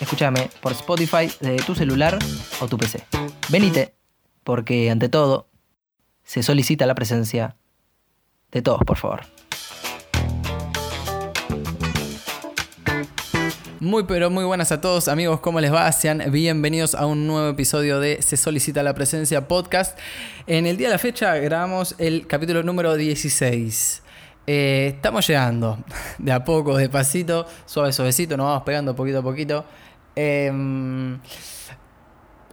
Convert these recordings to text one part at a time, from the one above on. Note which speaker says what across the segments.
Speaker 1: Escúchame por Spotify de tu celular o tu PC. Venite, porque ante todo, se solicita la presencia de todos, por favor. Muy pero muy buenas a todos amigos, ¿cómo les va? Sean bienvenidos a un nuevo episodio de Se solicita la presencia podcast. En el día de la fecha grabamos el capítulo número 16. Eh, estamos llegando de a poco, de pasito, suave, suavecito, nos vamos pegando poquito a poquito. Em,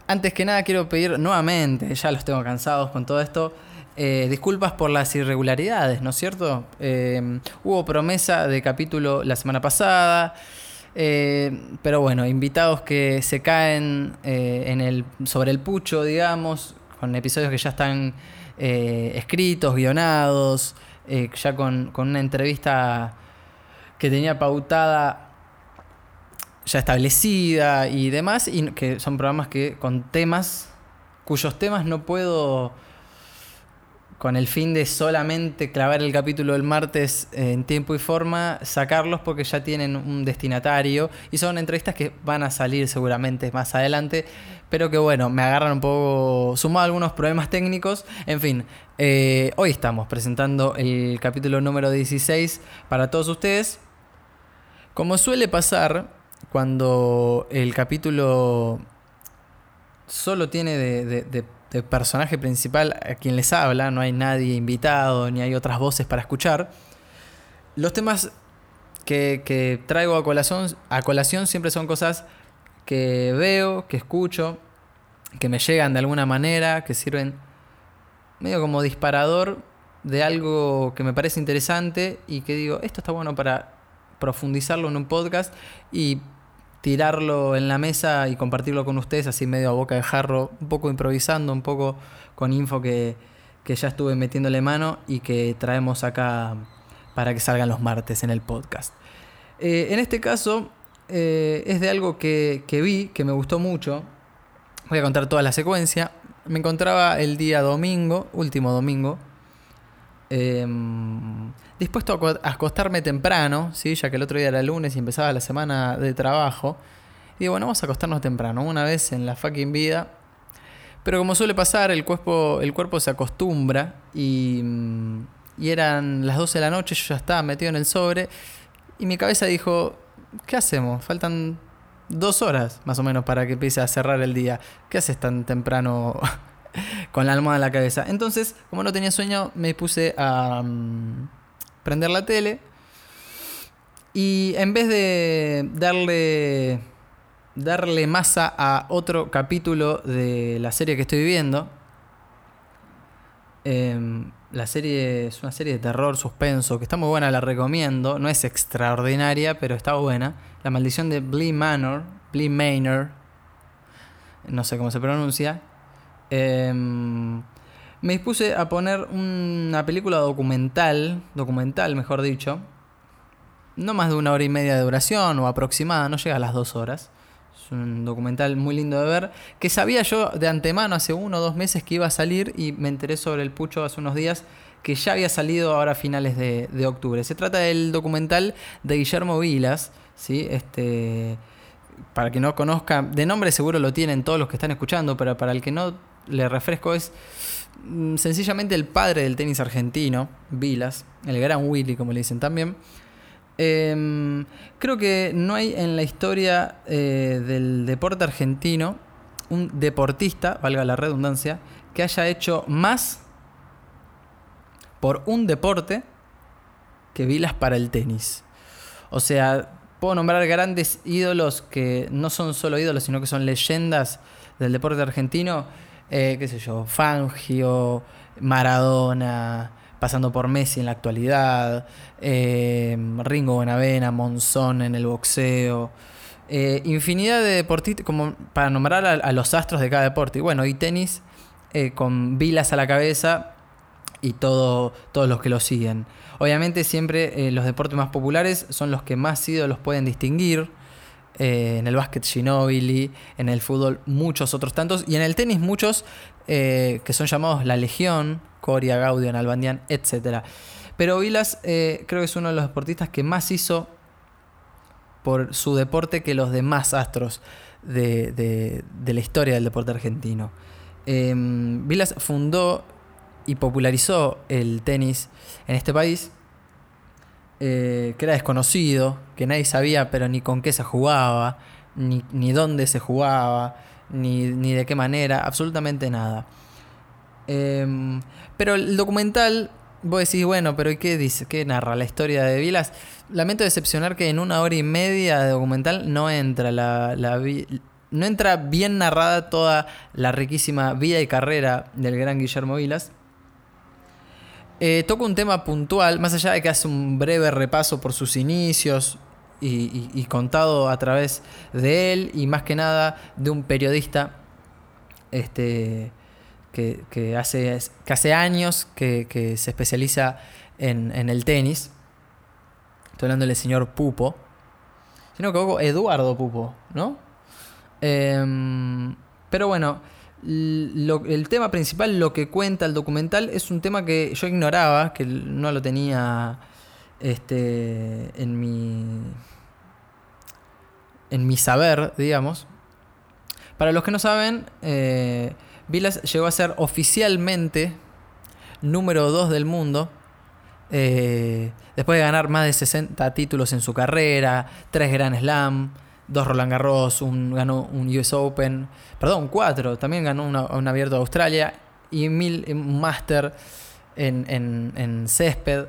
Speaker 1: antes que nada quiero pedir nuevamente, ya los tengo cansados con todo esto, eh, disculpas por las irregularidades, ¿no es cierto? Em, hubo promesa de capítulo la semana pasada, eh, pero bueno, invitados que se caen eh, en el, sobre el pucho, digamos, con episodios que ya están escritos, guionados, ya con, con una entrevista que tenía pautada ya establecida y demás, y que son programas que con temas cuyos temas no puedo con el fin de solamente clavar el capítulo del martes en tiempo y forma, sacarlos porque ya tienen un destinatario y son entrevistas que van a salir seguramente más adelante, pero que bueno, me agarran un poco, sumado algunos problemas técnicos, en fin, eh, hoy estamos presentando el capítulo número 16 para todos ustedes. Como suele pasar, cuando el capítulo solo tiene de, personaje principal a quien les habla, no hay nadie invitado, ni hay otras voces para escuchar, los temas que, traigo a colación, a colación siempre son cosas que veo, que escucho, que me llegan de alguna manera, que sirven medio como disparador de algo que me parece interesante y que digo, esto está bueno para profundizarlo en un podcast y tirarlo en la mesa y compartirlo con ustedes así medio a boca de jarro, un poco improvisando, un poco con info que, ya estuve metiéndole mano y que traemos acá para que salgan los martes en el podcast. Eh, en este caso eh, es de algo que, que vi, que me gustó mucho. Voy a contar toda la secuencia. Me encontraba el día domingo, último domingo, Em, dispuesto a acostarme temprano, ¿sí? ya que el otro día era lunes y empezaba la semana de trabajo. Y digo, bueno, vamos a acostarnos temprano, una vez en la fucking vida. Pero como suele pasar, el cuerpo, el cuerpo se acostumbra y, mm, y eran las 12 de la noche, yo ya estaba metido en el sobre y mi cabeza dijo, ¿qué hacemos? Faltan dos horas más o menos para que empiece a cerrar el día. ¿Qué haces tan temprano con la almohada en la cabeza. Entonces, como no tenía sueño, me puse a mm, prender la tele. Y en vez de darle, darle masa a otro capítulo de la serie que estoy viendo, em, la serie es una serie de terror, suspenso, que está muy buena, la recomiendo. No es extraordinaria, pero está buena. La maldición de Blee Manor, Blee Manor, no sé cómo se pronuncia, Em, me dispuse a poner una película documental, documental mejor dicho, no más de una hora y media de duración o aproximada, no llega a las dos horas. Es un documental muy lindo de ver, que sabía yo de antemano hace uno o dos meses que iba a salir y me enteré sobre el pucho hace unos días que ya había salido ahora a finales de, de octubre. Se trata del documental de Guillermo Vilas, ¿sí? Este, para que no conozca, de nombre seguro lo tienen todos los que están escuchando, pero para el que no le refresco, es mm, sencillamente el padre del tenis argentino, Vilas, el gran Willy, como le dicen también. Em, creo que no hay en la historia eh, del deporte argentino un deportista, valga la redundancia, que haya hecho más por un deporte que Vilas para el tenis. O sea, puedo nombrar grandes ídolos que no son solo ídolos, sino que son leyendas del deporte argentino eh, qué sé yo, Fangio, Maradona, pasando por Messi en la actualidad, eh, Ringo Bonavena, Monzón en el boxeo, Eh, infinidad de deportistas, como para nombrar a, los astros de cada deporte. Y bueno, y tenis eh, con Vilas a la cabeza y todo, todos los que lo siguen. Obviamente siempre los deportes más populares son los que más los pueden distinguir. En el básquet Ginobili, en el fútbol muchos otros tantos, y en el tenis muchos que son llamados la Legión, Coria, Gaudion, Albandian, etc. Pero Vilas eh, creo que es uno de los deportistas que más hizo por su deporte que los demás astros de, la historia del deporte argentino. Em, Vilas fundó y popularizó el tenis en este país, eh, que era desconocido, que nadie sabía, pero ni con qué se jugaba, ni, dónde se jugaba, ni, ni de qué manera, absolutamente nada. Em, pero el documental, vos decís, bueno, pero ¿qué dice? ¿Qué narra la historia de Vilas? Lamento decepcionar que en una hora y media de documental no entra la, no entra bien narrada toda la riquísima vida y carrera del gran Guillermo Vilas. Eh, toca un tema puntual, más allá de que hace un breve repaso por sus inicios y contado a través de él y más que nada de un periodista este, que, hace, hace años que, se especializa en, el tenis. Estoy hablando del señor Pupo. Si no me Eduardo Pupo, ¿no? Em, pero bueno, el tema principal, lo que cuenta el documental, es un tema que yo ignoraba, que no lo tenía este, en mi. en mi saber, digamos. Para los que no saben, eh, Vilas llegó a ser oficialmente número 2 del mundo. Eh, después de ganar más de 60 títulos en su carrera, 3 Grand Slam, 2 Roland Garros, un, ganó un US Open, perdón, 4, también ganó un abierto de Australia y mil, un Master en, césped.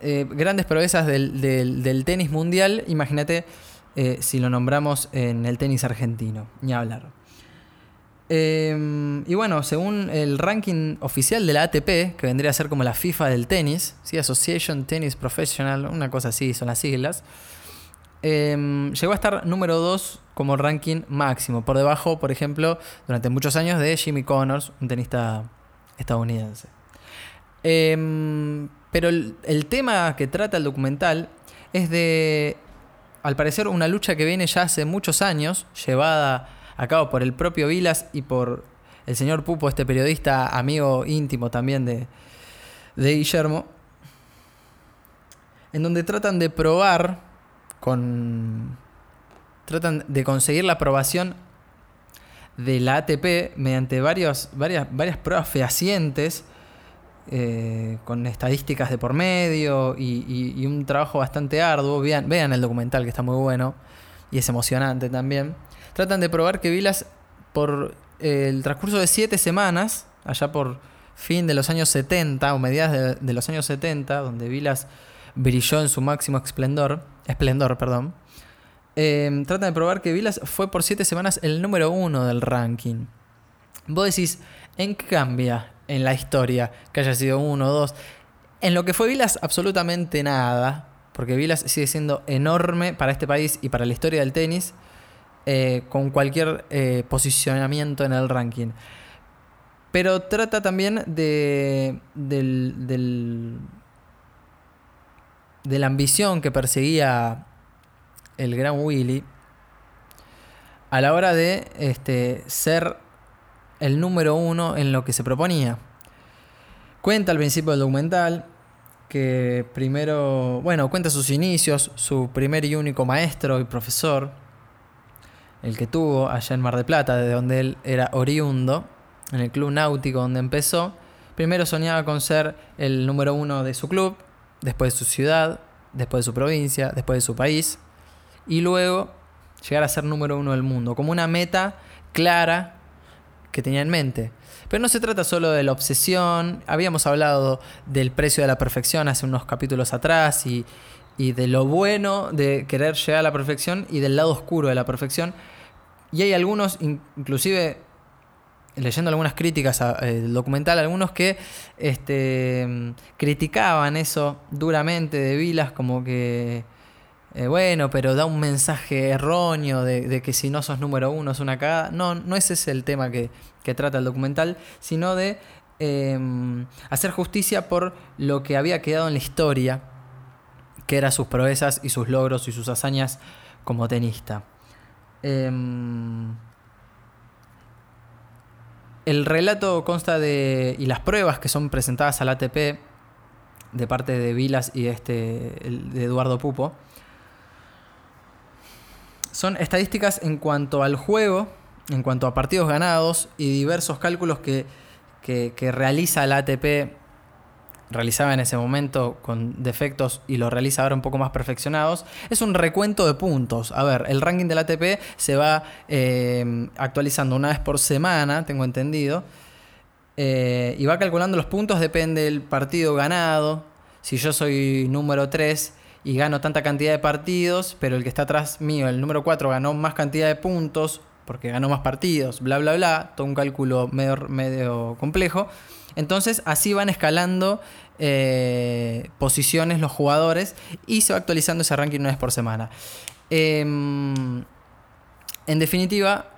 Speaker 1: Eh, grandes proezas del, tenis mundial, imagínate eh, si lo nombramos en el tenis argentino, ni hablar. Em, y bueno, según el ranking oficial de la ATP, que vendría a ser como la FIFA del tenis, ¿sí? Association Tennis Professional, una cosa así son las siglas, em, llegó a estar número 2 como ranking máximo, por debajo, por ejemplo, durante muchos años de Jimmy Connors, un tenista estadounidense. Em, pero el, el tema que trata el documental es de, al parecer, una lucha que viene ya hace muchos años, llevada a por el propio Vilas y por el señor Pupo, este periodista amigo íntimo también de, de Guillermo, en donde tratan de probar con... tratan de conseguir la aprobación de la ATP mediante varias, varias pruebas fehacientes, eh, con estadísticas de por medio y, un trabajo bastante arduo. Vean, vean el documental que está muy bueno y es emocionante también tratan de probar que Vilas, por eh, el transcurso de siete semanas, allá por fin de los años 70 o mediados de, los años 70, donde Vilas brilló en su máximo esplendor, esplendor perdón, em, tratan de probar que Vilas fue por siete semanas el número uno del ranking. Vos decís, ¿en qué cambia en la historia que haya sido uno o dos? En lo que fue Vilas, absolutamente nada, porque Vilas sigue siendo enorme para este país y para la historia del tenis. Eh, con cualquier eh, posicionamiento en el ranking. Pero trata también de, de la ambición que perseguía el gran Willy a la hora de este, ser el número uno en lo que se proponía. Cuenta al principio del documental que primero, bueno, cuenta sus inicios, su primer y único maestro y profesor, el que tuvo allá en Mar de Plata, de donde él era oriundo, en el club náutico donde empezó. Primero soñaba con ser el número uno de su club, después de su ciudad, después de su provincia, después de su país, y luego llegar a ser número uno del mundo, como una meta clara que tenía en mente. Pero no se trata solo de la obsesión, habíamos hablado del precio de la perfección hace unos capítulos atrás y, y de lo bueno de querer llegar a la perfección y del lado oscuro de la perfección. Y hay algunos, inclusive leyendo algunas críticas al documental, algunos que este, criticaban eso duramente de Vilas, como que eh, bueno, pero da un mensaje erróneo de, que si no sos número uno es una cagada. No, no ese es el tema que, trata el documental, sino de em, hacer justicia por lo que había quedado en la historia, que eran sus proezas y sus logros y sus hazañas como tenista. Em, el relato consta de. y las pruebas que son presentadas al ATP de parte de Vilas y este, de Eduardo Pupo son estadísticas en cuanto al juego, en cuanto a partidos ganados y diversos cálculos que, que, realiza la ATP, realizaba en ese momento con defectos y lo realiza ahora un poco más perfeccionados. Es un recuento de puntos. A ver, el ranking del ATP se va eh, actualizando una vez por semana, tengo entendido. Eh, y va calculando los puntos, depende del partido ganado. Si yo soy número 3 y gano tanta cantidad de partidos, pero el que está atrás mío, el número 4, ganó más cantidad de puntos porque ganó más partidos, bla, bla, bla, todo un cálculo medio, medio complejo. Entonces así van escalando eh, posiciones los jugadores y se va actualizando ese ranking una vez por semana. Em, en definitiva,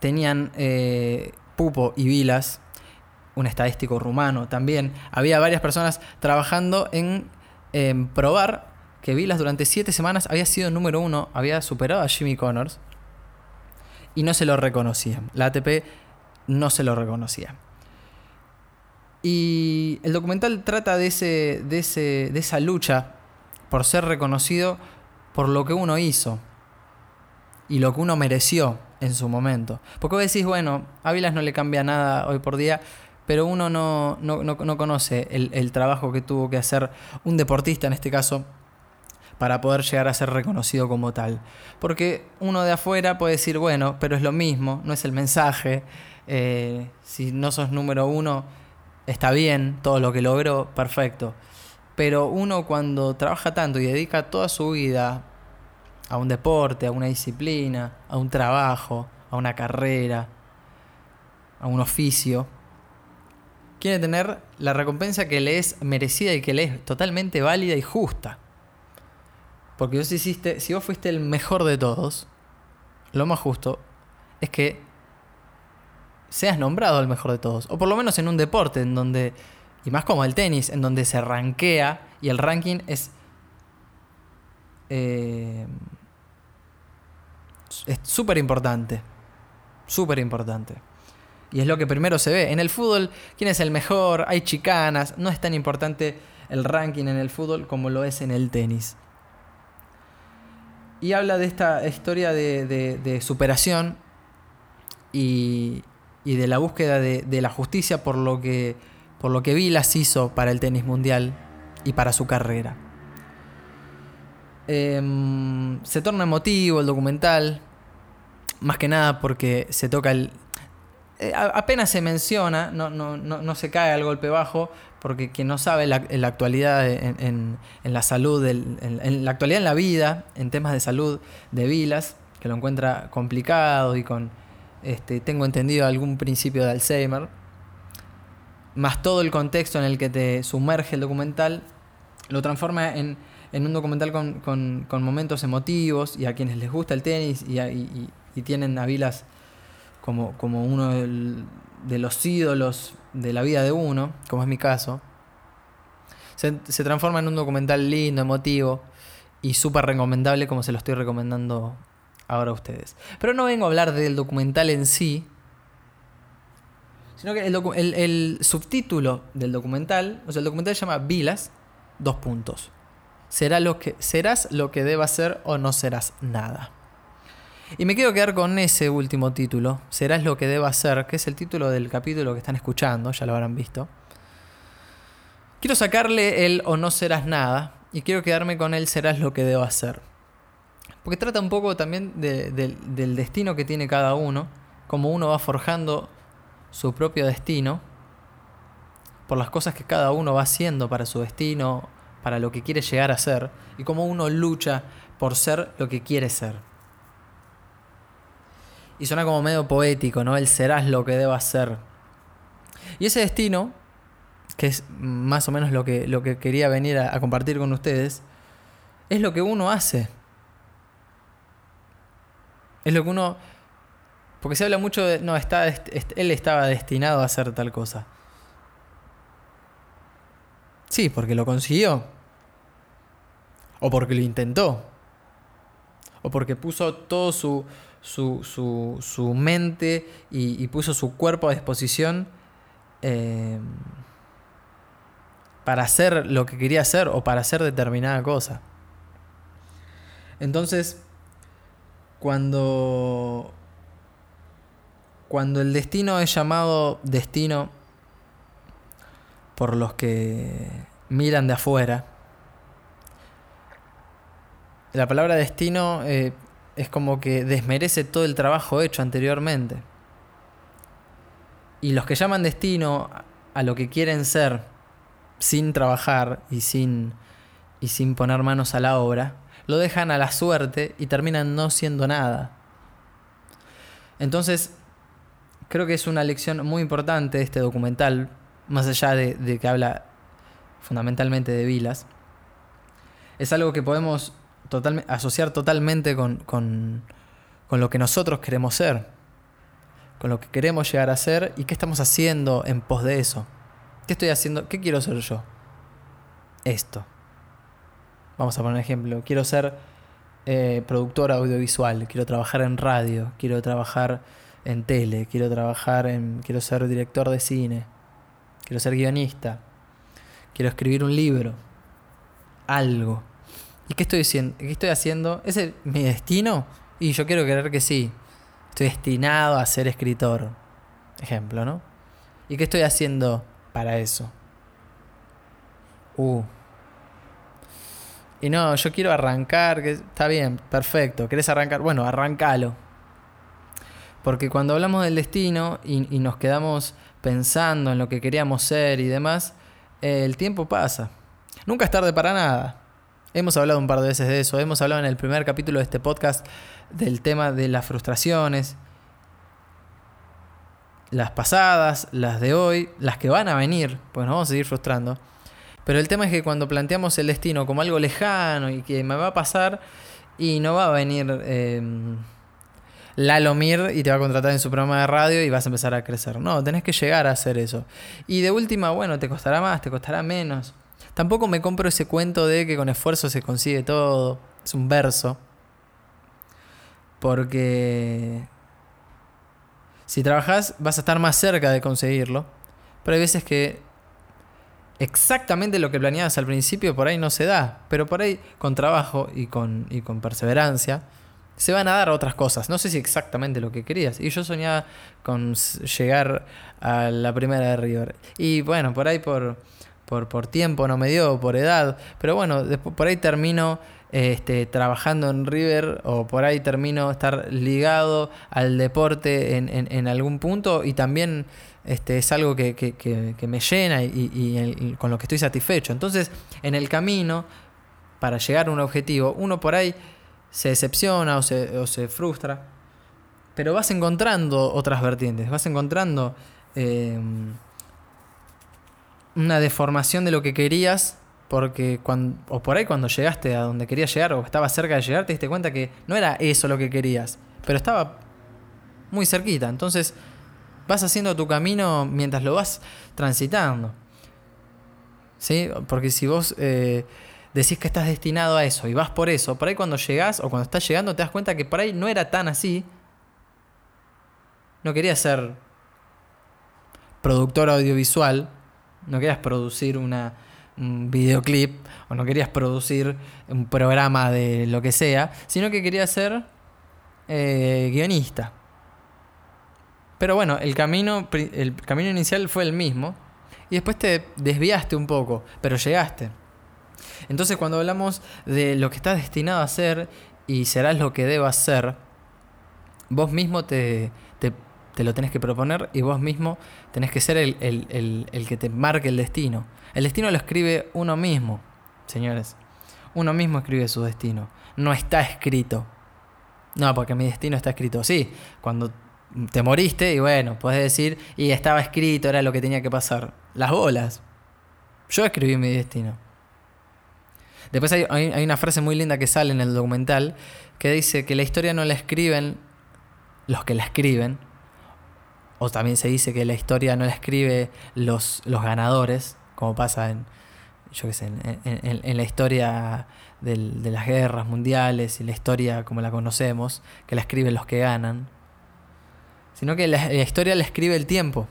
Speaker 1: tenían eh, Pupo y Vilas, un estadístico rumano también. Había varias personas trabajando en probar que Vilas durante siete semanas había sido número uno, había superado a Jimmy Connors y no se lo reconocían. La ATP no se lo reconocía. Y el documental trata de, ese, de, ese, de esa lucha por ser reconocido por lo que uno hizo y lo que uno mereció en su momento. Porque vos decís, bueno, a no le cambia nada hoy por día, pero uno no, no, conoce el, trabajo que tuvo que hacer un deportista en este caso para poder llegar a ser reconocido como tal. Porque uno de afuera puede decir, bueno, pero es lo mismo, no es el mensaje, eh, si no sos número uno, está bien, todo lo que logró, perfecto. Pero uno cuando trabaja tanto y dedica toda su vida a un deporte, a una disciplina, a un trabajo, a una carrera, a un oficio, quiere tener la recompensa que le es merecida y que le es totalmente válida y justa. Porque vos hiciste, si vos fuiste el mejor de todos, lo más justo es que seas nombrado el mejor de todos. O por lo menos en un deporte en donde, y más como el tenis, en donde se rankea y el ranking es... Eh, es súper importante. Súper importante. Y es lo que primero se ve. En el fútbol, ¿quién es el mejor? Hay chicanas. No es tan importante el ranking en el fútbol como lo es en el tenis. Y habla de esta historia de, superación y, de la búsqueda de, la justicia por lo, que, por lo que Vilas hizo para el tenis mundial y para su carrera. Em, se torna emotivo el documental, más que nada porque se toca el, eh, apenas se menciona, no, no, no, se cae al golpe bajo, porque quien no sabe la, en la actualidad en, la salud, en, la actualidad en la vida, en temas de salud de Vilas, que lo encuentra complicado y con, este, tengo entendido, algún principio de Alzheimer, más todo el contexto en el que te sumerge el documental, lo transforma en, un documental con, momentos emotivos y a quienes les gusta el tenis y, tienen a Vilas como, como uno de los ídolos de la vida de uno, como es mi caso, se transforma en un documental lindo, emotivo y súper recomendable como se lo estoy recomendando ahora ustedes. Pero no vengo a hablar del documental en sí, sino que el, subtítulo del documental, o sea, el documental se llama Vilas, dos puntos. Será lo que, serás lo que debas ser o no serás nada. Y me quiero quedar con ese último título, Serás lo que deba ser, que es el título del capítulo que están escuchando, ya lo habrán visto. Quiero sacarle el o no serás nada y quiero quedarme con el serás lo que debo hacer. Porque trata un poco también del destino que tiene cada uno, como uno va forjando su propio destino, por las cosas que cada uno va haciendo para su destino, para lo que quiere llegar a ser, y cómo uno lucha por ser lo que quiere ser. Y suena como medio poético, ¿no? El serás lo que deba ser. Y ese destino, que es más o menos lo que, lo que quería venir a, compartir con ustedes, es lo que uno hace. Es lo que uno... Porque se habla mucho de... No, está, él estaba destinado a hacer tal cosa. Sí, porque lo consiguió. O porque lo intentó. O porque puso todo su, su, su, mente y, puso su cuerpo a disposición eh, para hacer lo que quería hacer o para hacer determinada cosa. Entonces, cuando, cuando el destino es llamado destino por los que miran de afuera, la palabra destino eh, es como que desmerece todo el trabajo hecho anteriormente. Y los que llaman destino a lo que quieren ser sin trabajar y sin, y sin poner manos a la obra, lo dejan a la suerte y terminan no siendo nada. Entonces, creo que es una lección muy importante este documental, más allá de, que habla fundamentalmente de Vilas. Es algo que podemos asociar totalmente con, con, con lo que nosotros queremos ser, con lo que queremos llegar a ser y qué estamos haciendo en pos de eso. ¿Qué estoy haciendo? ¿Qué quiero ser yo? Esto. Vamos a poner un ejemplo. Quiero ser eh, productor audiovisual, quiero trabajar en radio, quiero trabajar en tele, quiero trabajar en. quiero ser director de cine, quiero ser guionista, quiero escribir un libro, algo. ¿Y qué estoy haciendo? ¿Qué estoy haciendo? ¿Es mi destino? Y yo quiero creer que sí. Estoy destinado a ser escritor. Ejemplo, ¿no? ¿Y qué estoy haciendo para eso? Uh. Y no, yo quiero arrancar, que está bien, perfecto. ¿Querés arrancar? Bueno, arrancalo. Porque cuando hablamos del destino y, nos quedamos pensando en lo que queríamos ser y demás, el tiempo pasa. Nunca es tarde para nada. Hemos hablado un par de veces de eso. Hemos hablado en el primer capítulo de este podcast del tema de las frustraciones. Las pasadas, las de hoy, las que van a venir, pues nos vamos a seguir frustrando. Pero el tema es que cuando planteamos el destino como algo lejano y que me va a pasar y no va a venir eh, Lalo Mir y te va a contratar en su programa de radio y vas a empezar a crecer. No, tenés que llegar a hacer eso. Y de última, bueno, te costará más, te costará menos. Tampoco me compro ese cuento de que con esfuerzo se consigue todo. Es un verso. Porque si trabajas vas a estar más cerca de conseguirlo. Pero hay veces que exactamente lo que planeabas al principio por ahí no se da. Pero por ahí con trabajo y con, y con perseverancia se van a dar otras cosas. No sé si exactamente lo que querías. Y yo soñaba con llegar a la primera de River. Y bueno, por ahí por por, tiempo no me dio, por edad, pero bueno, después, por ahí termino este, trabajando en River o por ahí termino estar ligado al deporte en, algún punto y también este, es algo que, me llena y, con lo que estoy satisfecho. Entonces, en el camino, para llegar a un objetivo, uno por ahí se decepciona o se, o se frustra, pero vas encontrando otras vertientes, vas encontrando... Eh, una deformación de lo que querías, porque cuando, o por ahí cuando llegaste a donde querías llegar o estaba cerca de llegar, te diste cuenta que no era eso lo que querías, pero estaba muy cerquita. Entonces vas haciendo tu camino mientras lo vas transitando. ¿Sí? Porque si vos eh, decís que estás destinado a eso y vas por eso, por ahí cuando llegás o cuando estás llegando te das cuenta que por ahí no era tan así. No querías ser productor audiovisual, no querías producir una, un videoclip o no querías producir un programa de lo que sea, sino que querías ser eh, guionista. Pero bueno, el camino, el camino inicial fue el mismo y después te desviaste un poco, pero llegaste. Entonces cuando hablamos de lo que estás destinado a hacer y serás lo que debas ser, vos mismo te, te lo tenés que proponer y vos mismo tenés que ser el, que te marque el destino. El destino lo escribe uno mismo, señores. Uno mismo escribe su destino. No está escrito. No, porque mi destino está escrito. Sí, cuando te moriste y bueno, puedes decir, y estaba escrito, era lo que tenía que pasar. Las bolas. Yo escribí mi destino. Después hay, hay, una frase muy linda que sale en el documental que dice que la historia no la escriben los que la escriben, o también se dice que la historia no la escribe los, los ganadores, como pasa en, yo qué sé, en, la historia de las guerras mundiales y la historia como la conocemos, que la escriben los que ganan, sino que la, historia la escribe el tiempo.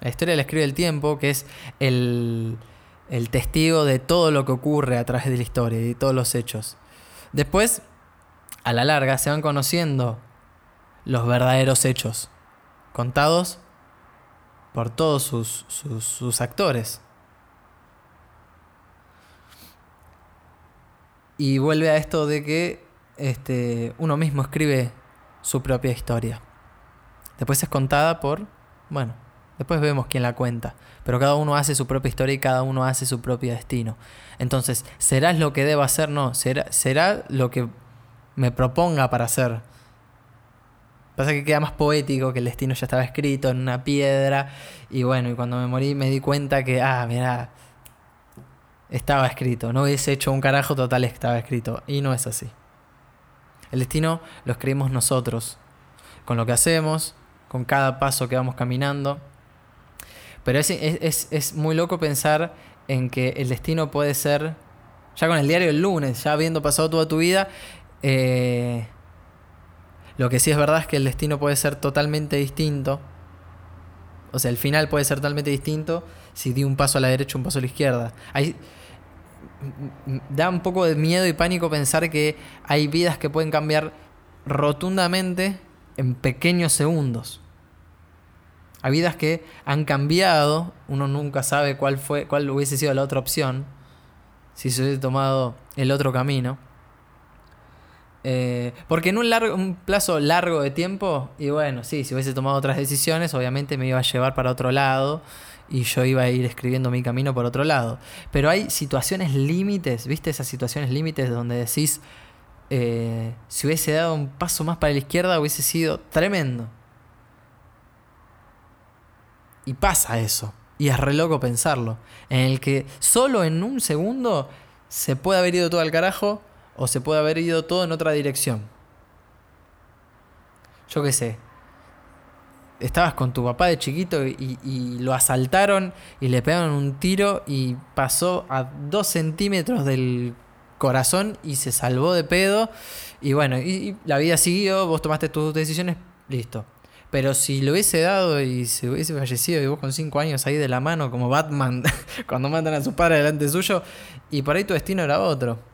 Speaker 1: La historia la escribe el tiempo, que es el, el testigo de todo lo que ocurre a través de la historia y de todos los hechos. Después, a la larga, se van conociendo los verdaderos hechos, contados por todos sus, sus actores. Y vuelve a esto de que este, uno mismo escribe su propia historia. Después es contada por, bueno, después vemos quién la cuenta. Pero cada uno hace su propia historia y cada uno hace su propio destino. Entonces, ¿serás lo que debo hacer? No, será, será lo que me proponga para hacer. Pasa que queda más poético que el destino ya estaba escrito en una piedra. Y bueno, y cuando me morí me di cuenta que, ah, mira, estaba escrito. No hubiese hecho un carajo total, estaba escrito. Y no es así. El destino lo escribimos nosotros, con lo que hacemos, con cada paso que vamos caminando. Pero es, es, es muy loco pensar en que el destino puede ser, ya con el diario del lunes, ya habiendo pasado toda tu vida, eh, lo que sí es verdad es que el destino puede ser totalmente distinto. O sea, el final puede ser totalmente distinto si di un paso a la derecha, un paso a la izquierda. Da un poco de miedo y pánico pensar que hay vidas que pueden cambiar rotundamente en pequeños segundos. Hay vidas que han cambiado, uno nunca sabe cuál fue, cuál hubiese sido la otra opción si se hubiese tomado el otro camino. Eh, porque en un, largo, un plazo largo de tiempo, y bueno, sí, si hubiese tomado otras decisiones, obviamente me iba a llevar para otro lado y yo iba a ir escribiendo mi camino por otro lado. Pero hay situaciones límites, ¿viste? Esas situaciones límites donde decís, eh, si hubiese dado un paso más para la izquierda hubiese sido tremendo. Y pasa eso. Y es re loco pensarlo. En el que solo en un segundo se puede haber ido todo al carajo o se puede haber ido todo en otra dirección. Yo qué sé, estabas con tu papá de chiquito y, lo asaltaron y le pegaron un tiro y pasó a dos centímetros del corazón y se salvó de pedo. Y bueno, y, la vida siguió, vos tomaste tus decisiones, listo. Pero si lo hubiese dado y se hubiese fallecido y vos con cinco años ahí de la mano como Batman cuando matan a su padre delante suyo, y por ahí tu destino era otro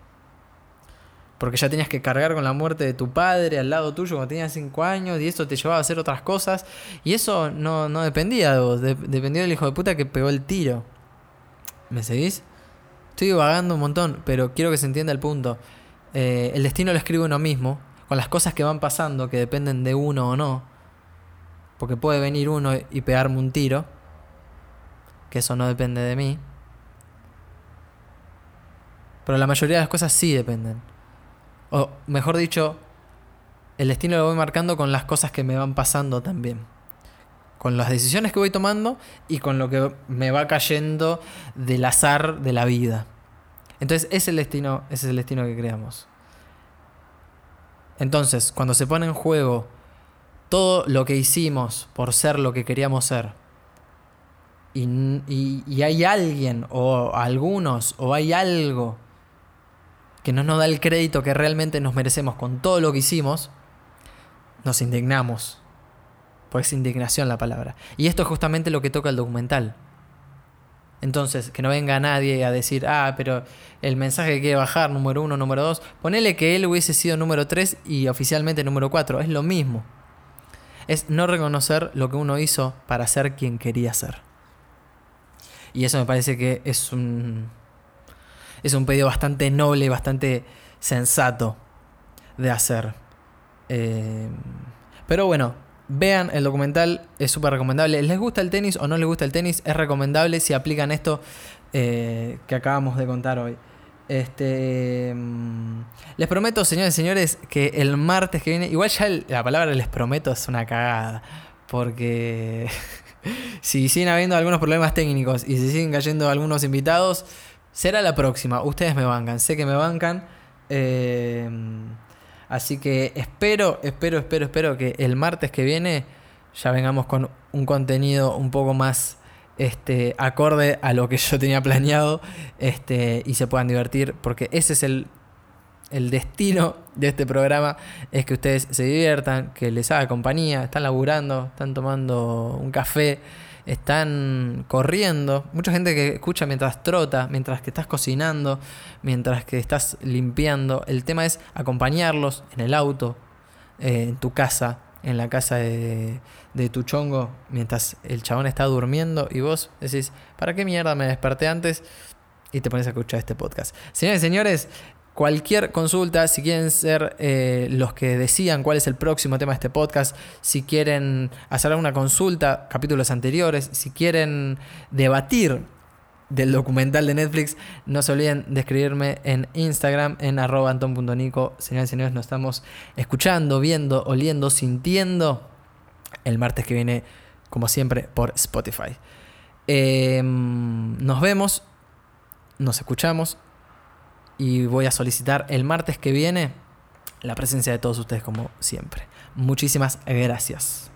Speaker 1: porque ya tenías que cargar con la muerte de tu padre al lado tuyo cuando tenías 5 años y eso te llevaba a hacer otras cosas. Y eso no, dependía de vos, dependía del hijo de puta que pegó el tiro. ¿Me seguís? Estoy vagando un montón, pero quiero que se entienda el punto. Eh, el destino lo escribe uno mismo, con las cosas que van pasando, que dependen de uno o no. Porque puede venir uno y pegarme un tiro, que eso no depende de mí. Pero la mayoría de las cosas sí dependen. O mejor dicho, el destino lo voy marcando con las cosas que me van pasando también. Con las decisiones que voy tomando y con lo que me va cayendo del azar de la vida. Entonces, ese es el destino, ese es el destino que creamos. Entonces, cuando se pone en juego todo lo que hicimos por ser lo que queríamos ser, y, y hay alguien, o algunos, o hay algo que no nos da el crédito que realmente nos merecemos con todo lo que hicimos, nos indignamos. Pues es indignación la palabra. Y esto es justamente lo que toca el documental. Entonces, que no venga nadie a decir, ah, pero el mensaje que quiere bajar, número uno, número dos, ponele que él hubiese sido número tres y oficialmente número cuatro. Es lo mismo. Es no reconocer lo que uno hizo para ser quien quería ser. Y eso me parece que es un, es un pedido bastante noble, bastante sensato de hacer. Eh, pero bueno, vean el documental, es súper recomendable. ¿Les gusta el tenis o no les gusta el tenis? Es recomendable si aplican esto eh, que acabamos de contar hoy. Este, mm, les prometo, señores y señores, que el martes que viene, igual ya la palabra les prometo es una cagada, porque si siguen habiendo algunos problemas técnicos y se siguen cayendo algunos invitados, será la próxima. Ustedes me bancan, sé que me bancan. Eh, así que espero, espero, espero, espero que el martes que viene ya vengamos con un contenido un poco más este, acorde a lo que yo tenía planeado este, y se puedan divertir, porque ese es el, el destino de este programa, es que ustedes se diviertan, que les haga compañía, están laburando, están tomando un café, están corriendo. Mucha gente que escucha mientras trota, mientras que estás cocinando, mientras que estás limpiando. El tema es acompañarlos en el auto, eh, en tu casa, en la casa de, de tu chongo, mientras el chabón está durmiendo y vos decís, ¿para qué mierda me desperté antes? Y te pones a escuchar este podcast. Señores y señores, Cualquier consulta, si quieren ser eh, los que decidan cuál es el próximo tema de este podcast, si quieren hacer alguna consulta, capítulos anteriores, si quieren debatir del documental de Netflix, no se olviden de escribirme en Instagram en arroba anton.nico. Señores y señores, nos estamos escuchando, viendo, oliendo, sintiendo el martes que viene, como siempre, por Spotify. Em, nos vemos, nos escuchamos y voy a solicitar el martes que viene la presencia de todos ustedes como siempre. Muchísimas gracias.